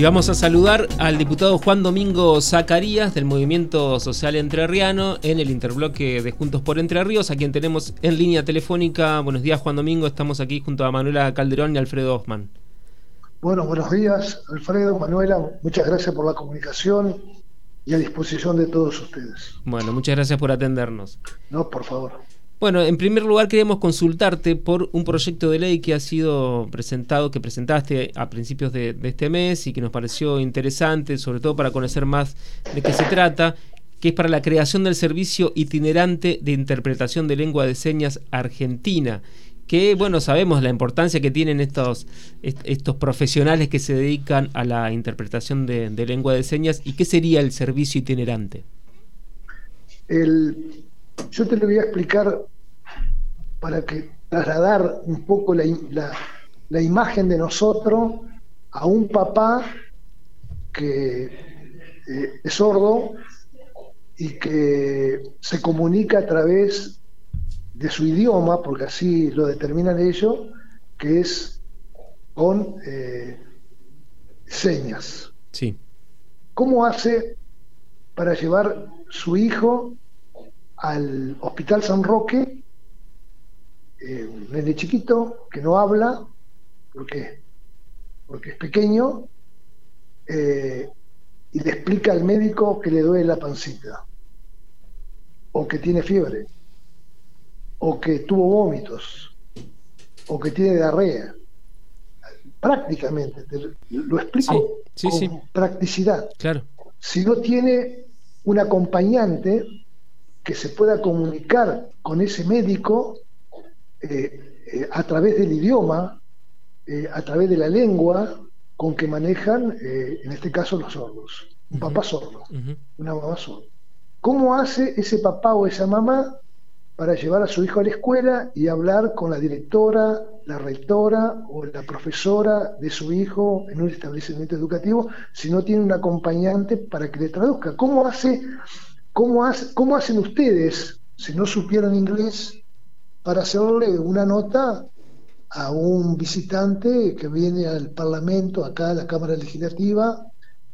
Y vamos a saludar al diputado Juan Domingo Zacarías del Movimiento Social Entrerriano en el interbloque de Juntos por Entre Ríos, a quien tenemos en línea telefónica. Buenos días, Juan Domingo. Estamos aquí junto a Manuela Calderón y Alfredo Hoffman. Bueno, buenos días, Alfredo, Manuela. Muchas gracias por la comunicación y a disposición de todos ustedes. Bueno, muchas gracias por atendernos. No, por favor. Bueno, en primer lugar queríamos consultarte por un proyecto de ley que ha sido presentado, que presentaste a principios de, este mes y que nos pareció interesante, sobre todo para conocer más de qué se trata, que es para la creación del servicio itinerante de interpretación de lengua de señas argentina que bueno, sabemos la importancia que tienen estos, estos profesionales que se dedican a la interpretación de, de, lengua de señas y qué sería el servicio itinerante. El, yo te lo voy a explicar para que trasladar un poco la, la, imagen de nosotros a un papá que eh, es sordo y que se comunica a través de su idioma, porque así lo determinan ellos, que es con eh, señas. Sí. ¿Cómo hace para llevar su hijo al Hospital San Roque, eh, un nene chiquito que no habla, ¿por qué? Porque es pequeño, eh, y le explica al médico que le duele la pancita, o que tiene fiebre, o que tuvo vómitos, o que tiene diarrea. Prácticamente, lo explico con practicidad. Claro. Si no tiene un acompañante, que se pueda comunicar con ese médico eh, eh, a través del idioma, eh, a través de la lengua con que manejan, en este caso, los sordos. Un papá sordo, una mamá sorda. ¿Cómo hace ese papá o esa mamá para llevar a su hijo a la escuela y hablar con la directora, la rectora o la profesora de su hijo en un establecimiento educativo si no tiene un acompañante para que le traduzca? ¿Cómo hace ¿Cómo, hacen ustedes, si no supieran inglés, para hacerle una nota a un visitante que viene al Parlamento, acá a la Cámara Legislativa,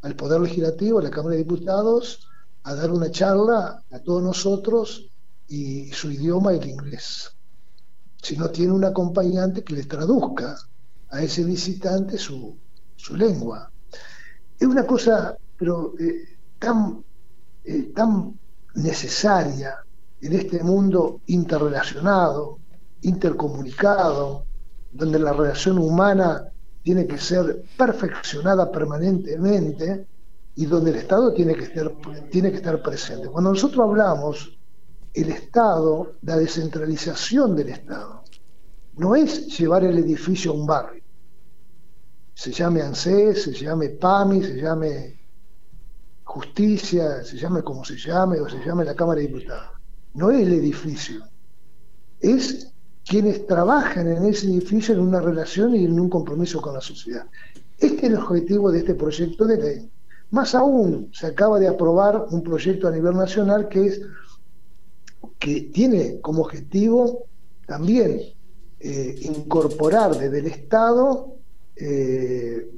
al Poder Legislativo, a la Cámara de Diputados, a dar una charla a todos nosotros y su idioma el inglés. Si no tiene un acompañante que le traduzca a ese visitante su, lengua. Es una cosa, pero eh, tan eh, tan necesaria en este mundo interrelacionado, intercomunicado, donde la relación humana tiene que ser perfeccionada permanentemente y donde el Estado tiene que estar, tiene que estar presente. Cuando nosotros hablamos el Estado, la descentralización del Estado, no es llevar el edificio a un barrio. Se llame ANSES, se llame PAMI, se llame justicia, se llame como se llame, o se llame la Cámara de Diputados. No es el edificio, es quienes trabajan en ese edificio en una relación y en un compromiso con la sociedad. Este es el objetivo de este proyecto de ley. Más aún, se acaba de aprobar un proyecto a nivel nacional que es que tiene como objetivo también eh, incorporar desde el Estado eh,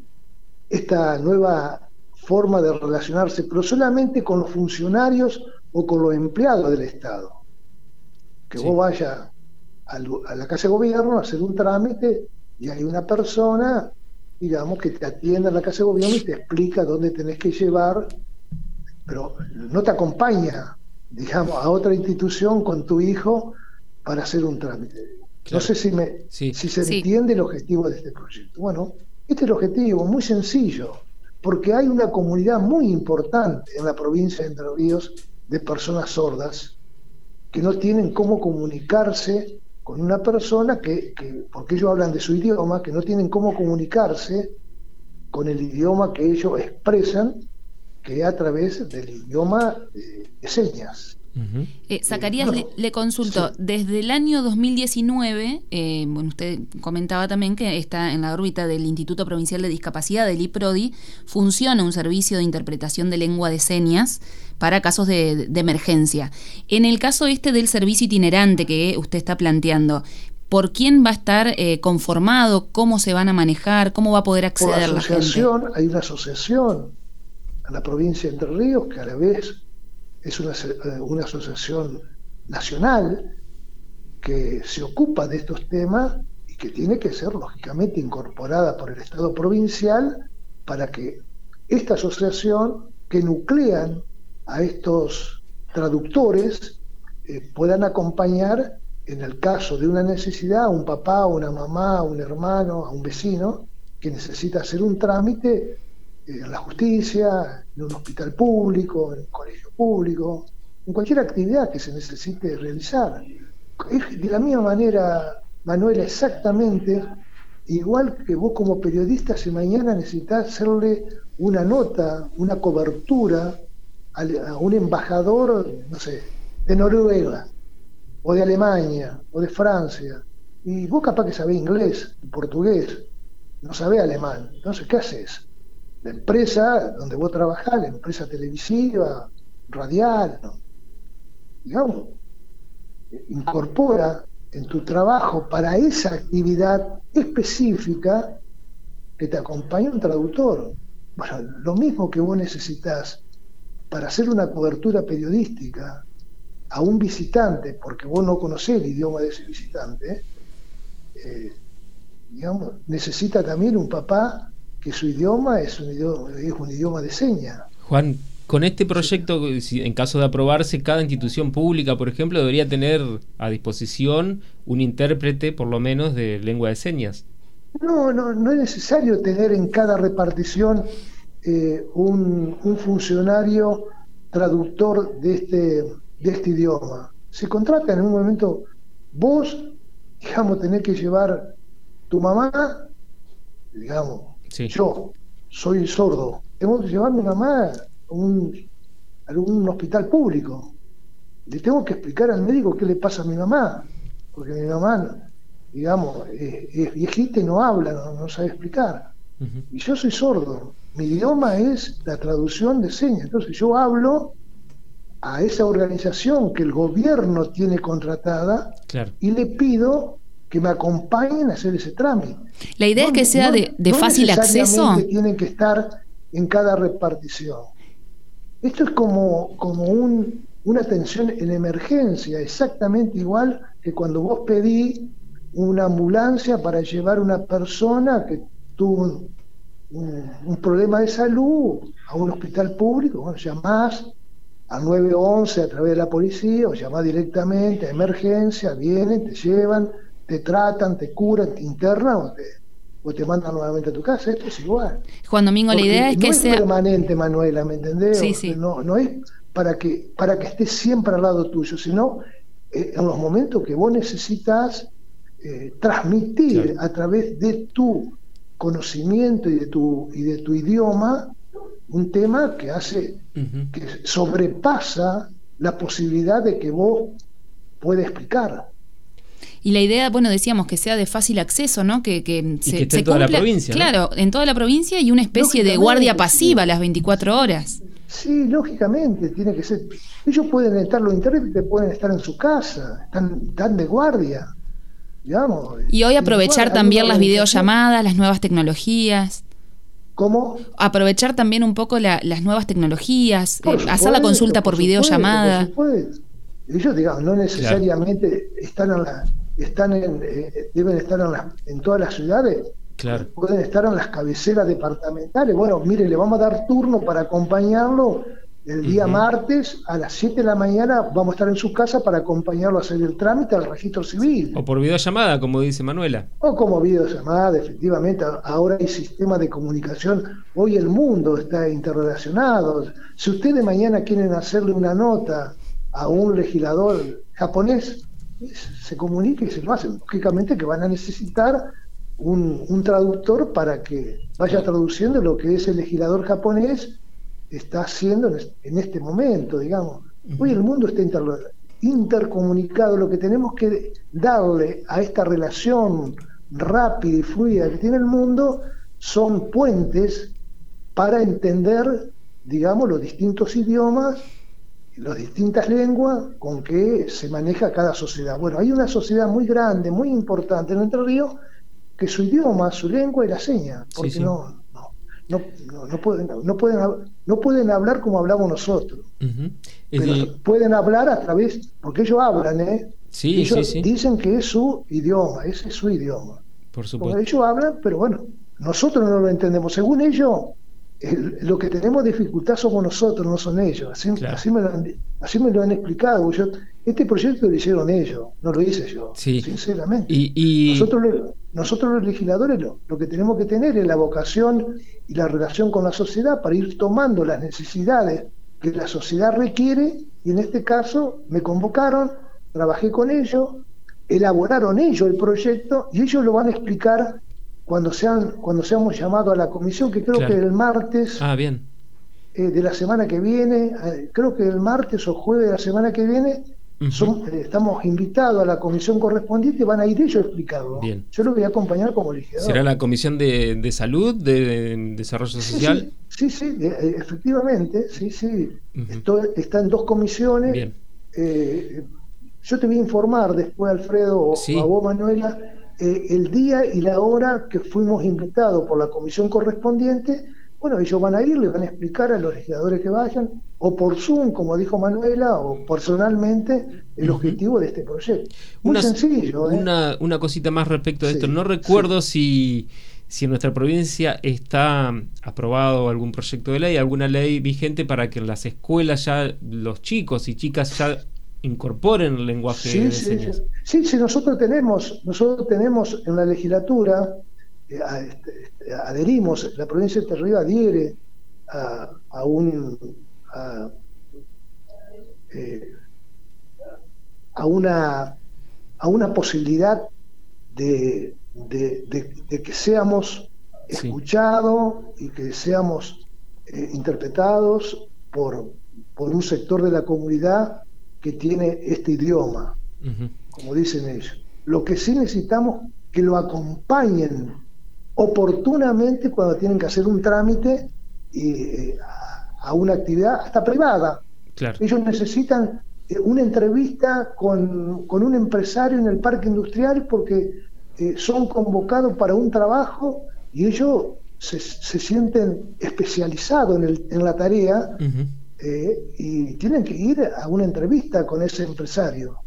esta nueva forma de relacionarse, pero solamente con los funcionarios o con los empleados del Estado. Que vos vayas a la Casa de Gobierno a hacer un trámite y hay una persona, digamos, que te atiende en la Casa de Gobierno y te explica dónde tenés que llevar, pero no te acompaña, digamos, a otra institución con tu hijo para hacer un trámite. No sé si, me, si se entiende el objetivo de este proyecto. Bueno, este es el objetivo, muy sencillo porque hay una comunidad muy importante en la provincia de Entre Ríos de personas sordas que no tienen cómo comunicarse con una persona que, porque ellos hablan de su idioma, que no tienen cómo comunicarse con el idioma que ellos expresan, que es a través del idioma de señas. Eh, Zacarías, le, consulto, desde el año 2019, eh, bueno, usted comentaba también que está en la órbita del Instituto Provincial de Discapacidad, del IPRODI, funciona un servicio de interpretación de lengua de señas para casos de, emergencia. En el caso este del servicio itinerante que usted está planteando, ¿por quién va a estar eh, conformado? ¿Cómo se van a manejar? ¿Cómo va a poder acceder la asociación, Hay una asociación en la provincia de Entre Ríos que a la vez es una, eh, una asociación nacional que se ocupa de estos temas y que tiene que ser lógicamente incorporada por el Estado provincial para que esta asociación que nuclean a estos traductores eh, puedan acompañar en el caso de una necesidad a un papá, a una mamá, a un hermano, a un vecino que necesita hacer un trámite en la justicia, en un hospital público, en un colegio público, en cualquier actividad que se necesite realizar. De la misma manera, Manuel, exactamente igual que vos como periodista, si mañana necesitas hacerle una nota, una cobertura a un embajador, no sé, de Noruega, o de Alemania, o de Francia, y vos capaz que sabés inglés, portugués, no sabés alemán, entonces, ¿qué haces? La empresa donde vos trabajás, la empresa televisiva, radial, digamos, incorpora en tu trabajo para esa actividad específica que te acompañe un traductor. Bueno, lo mismo que vos necesitas para hacer una cobertura periodística a un visitante, porque vos no conocés el idioma de ese visitante, eh, digamos, necesita también un papá que su idioma es un idioma, es un idioma de señas. Juan, con este proyecto, en caso de aprobarse, cada institución pública, por ejemplo, debería tener a disposición un intérprete, por lo menos, de lengua de señas. No, no, no es necesario tener en cada repartición eh, un, funcionario traductor de este, de este idioma. Se contrata en un momento, vos, digamos, tenés que llevar tu mamá, digamos, yo soy sordo, tengo que llevar mi mamá un, algún hospital público. Le tengo que explicar al médico qué le pasa a mi mamá, porque mi mamá, digamos, es, viejita y no habla, no, sabe explicar. Y yo soy sordo, mi idioma es la traducción de señas, entonces yo hablo a esa organización que el gobierno tiene contratada y le pido que me acompañen a hacer ese trámite. La idea es que sea de, de fácil acceso. Tienen que estar en cada repartición. Esto es como, como un, una atención en emergencia, exactamente igual que cuando vos pedí una ambulancia para llevar a una persona que tuvo un, problema de salud a un hospital público, bueno, llamás al 911 a través de la policía o llamás directamente a emergencia, vienen, te llevan, te tratan, te curan, te internan o te, o te mandan nuevamente a tu casa, esto es igual. Juan Domingo, la idea es que sea... permanente, Manuela, ¿me entendés? Sí, sí. No, no es para que, para que estés siempre al lado tuyo, sino eh, en los momentos que vos necesitas eh, transmitir a través de tu conocimiento y de tu, y de tu idioma un tema que hace, que sobrepasa la posibilidad de que vos puedas explicar. Y la idea, bueno, decíamos que sea de fácil acceso, ¿no? Que, que se, en toda la provincia. Claro, en toda la provincia y una especie de guardia pasiva las 24 horas. Sí, lógicamente, tiene que ser. Ellos pueden estar, los intérpretes pueden estar en su casa, están, están de guardia. Digamos, y hoy aprovechar también las videollamadas, las nuevas tecnologías. ¿Cómo? Aprovechar también un poco las nuevas tecnologías, eh, hacer la consulta por, videollamada. Ellos, digamos, no necesariamente están en la, están en, eh, deben estar en, en todas las ciudades, claro. pueden estar en las cabeceras departamentales. Bueno, mire, le vamos a dar turno para acompañarlo el día martes a las 7 de la mañana. Vamos a estar en su casa para acompañarlo a hacer el trámite al registro civil. O por videollamada, como dice Manuela. O como videollamada, efectivamente. Ahora hay sistemas de comunicación. Hoy el mundo está interrelacionado. Si ustedes mañana quieren hacerle una nota a un legislador japonés, se comunica y se lo hacen. Lógicamente que van a necesitar un, traductor para que vaya traduciendo lo que ese legislador japonés está haciendo en este momento, digamos. Hoy el mundo está intercomunicado, lo que tenemos que darle a esta relación rápida y fluida que tiene el mundo son puentes para entender, digamos, los distintos idiomas las distintas lenguas con que se maneja cada sociedad. Bueno, hay una sociedad muy grande, muy importante en Entre Ríos, que su idioma, su lengua es la seña, porque No, no, no, pueden, no, pueden, no pueden hablar como hablamos nosotros. pueden hablar a través, porque ellos hablan, ¿eh? Sí, ellos dicen que es su idioma, ese es su idioma. Por supuesto. ellos hablan, pero bueno, nosotros no lo entendemos. Según ellos, lo que tenemos dificultad somos nosotros, no son ellos. Así, me, lo han, así me lo han explicado. Yo, este proyecto lo hicieron ellos, no lo hice yo, sinceramente. Y, Nosotros, nosotros los legisladores lo, lo, que tenemos que tener es la vocación y la relación con la sociedad para ir tomando las necesidades que la sociedad requiere y en este caso me convocaron, trabajé con ellos, elaboraron ellos el proyecto y ellos lo van a explicar cuando sean cuando seamos llamados a la comisión, que creo que el martes ah, bien. Eh, de la semana que viene, eh, creo que el martes o jueves de la semana que viene, son, eh, estamos invitados a la comisión correspondiente van a ir ellos a explicarlo. Bien. Yo lo voy a acompañar como legislador. ¿Será la comisión de, salud, de, desarrollo social? Sí, sí, efectivamente, sí, sí. Esto, está en dos comisiones. Bien. yo te voy a informar después, Alfredo, o a vos, Manuela, eh, el día y la hora que fuimos invitados por la comisión correspondiente, bueno, ellos van a ir, les van a explicar a los legisladores que vayan, o por Zoom, como dijo Manuela, o personalmente, el objetivo de este proyecto. Muy sencillo. ¿eh? Una, una cosita más respecto de esto. No recuerdo si, si en nuestra provincia está aprobado algún proyecto de ley, alguna ley vigente para que en las escuelas ya los chicos y chicas ya incorporen el lenguaje sí, de sí, señas. Sí, sí, nosotros tenemos, nosotros tenemos en la legislatura, eh, este, adherimos, la provincia de Terriba adhiere a, a un a, eh, a, una a una posibilidad de, de, que seamos escuchados y que seamos eh, interpretados por, por un sector de la comunidad que tiene este idioma, como dicen ellos. Lo que sí necesitamos que lo acompañen oportunamente cuando tienen que hacer un trámite eh, a, una actividad hasta privada. Ellos necesitan eh, una entrevista con, un empresario en el parque industrial porque eh, son convocados para un trabajo y ellos se, sienten especializados en, el, en la tarea eh, y tienen que ir a una entrevista con ese empresario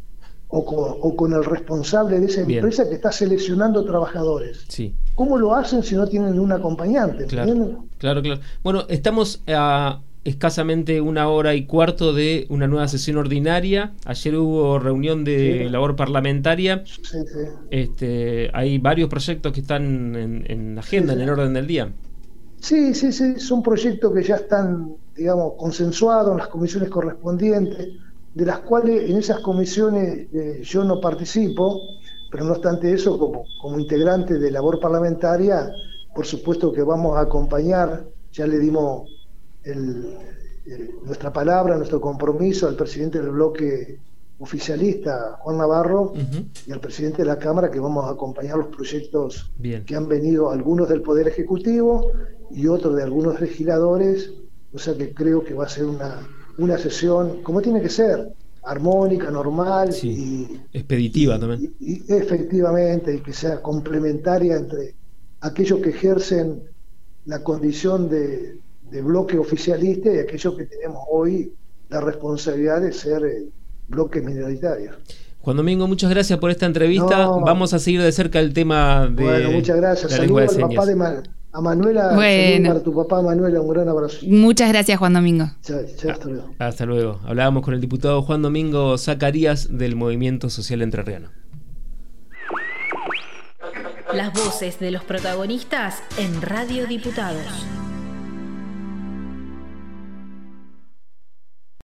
o con, el responsable de esa empresa que está seleccionando trabajadores. Sí. ¿Cómo lo hacen si no tienen un acompañante? Claro, claro, claro. Bueno, estamos a escasamente una hora y cuarto de una nueva sesión ordinaria. Ayer hubo reunión de labor parlamentaria. Este, hay varios proyectos que están en, en agenda, en el orden del día. Sí, sí, sí, son proyectos que ya están, digamos, consensuados en las comisiones correspondientes, de las cuales en esas comisiones eh, yo no participo, pero no obstante eso, como, como integrante de labor parlamentaria, por supuesto que vamos a acompañar, ya le dimos nuestra palabra, nuestro compromiso al presidente del bloque oficialista Juan Navarro y al presidente de la Cámara que vamos a acompañar los proyectos que han venido algunos del Poder Ejecutivo y otros de algunos legisladores, o sea que creo que va a ser una, una sesión como tiene que ser, armónica, normal y expeditiva también. Y, efectivamente, y que sea complementaria entre aquellos que ejercen la condición de, de bloque oficialista y aquellos que tenemos hoy la responsabilidad de ser eh, bloques minoritarios. Juan Domingo, muchas gracias por esta entrevista. Vamos a seguir de cerca el tema de. Bueno, muchas gracias. Saludos al papá de a Manuela. Bueno. para tu papá Manuela, un gran abrazo. Muchas gracias, Juan Domingo. hasta luego. Hasta luego. Hablábamos con el diputado Juan Domingo Zacarías del Movimiento Social Entrerriano. Las voces de los protagonistas en Radio Diputados.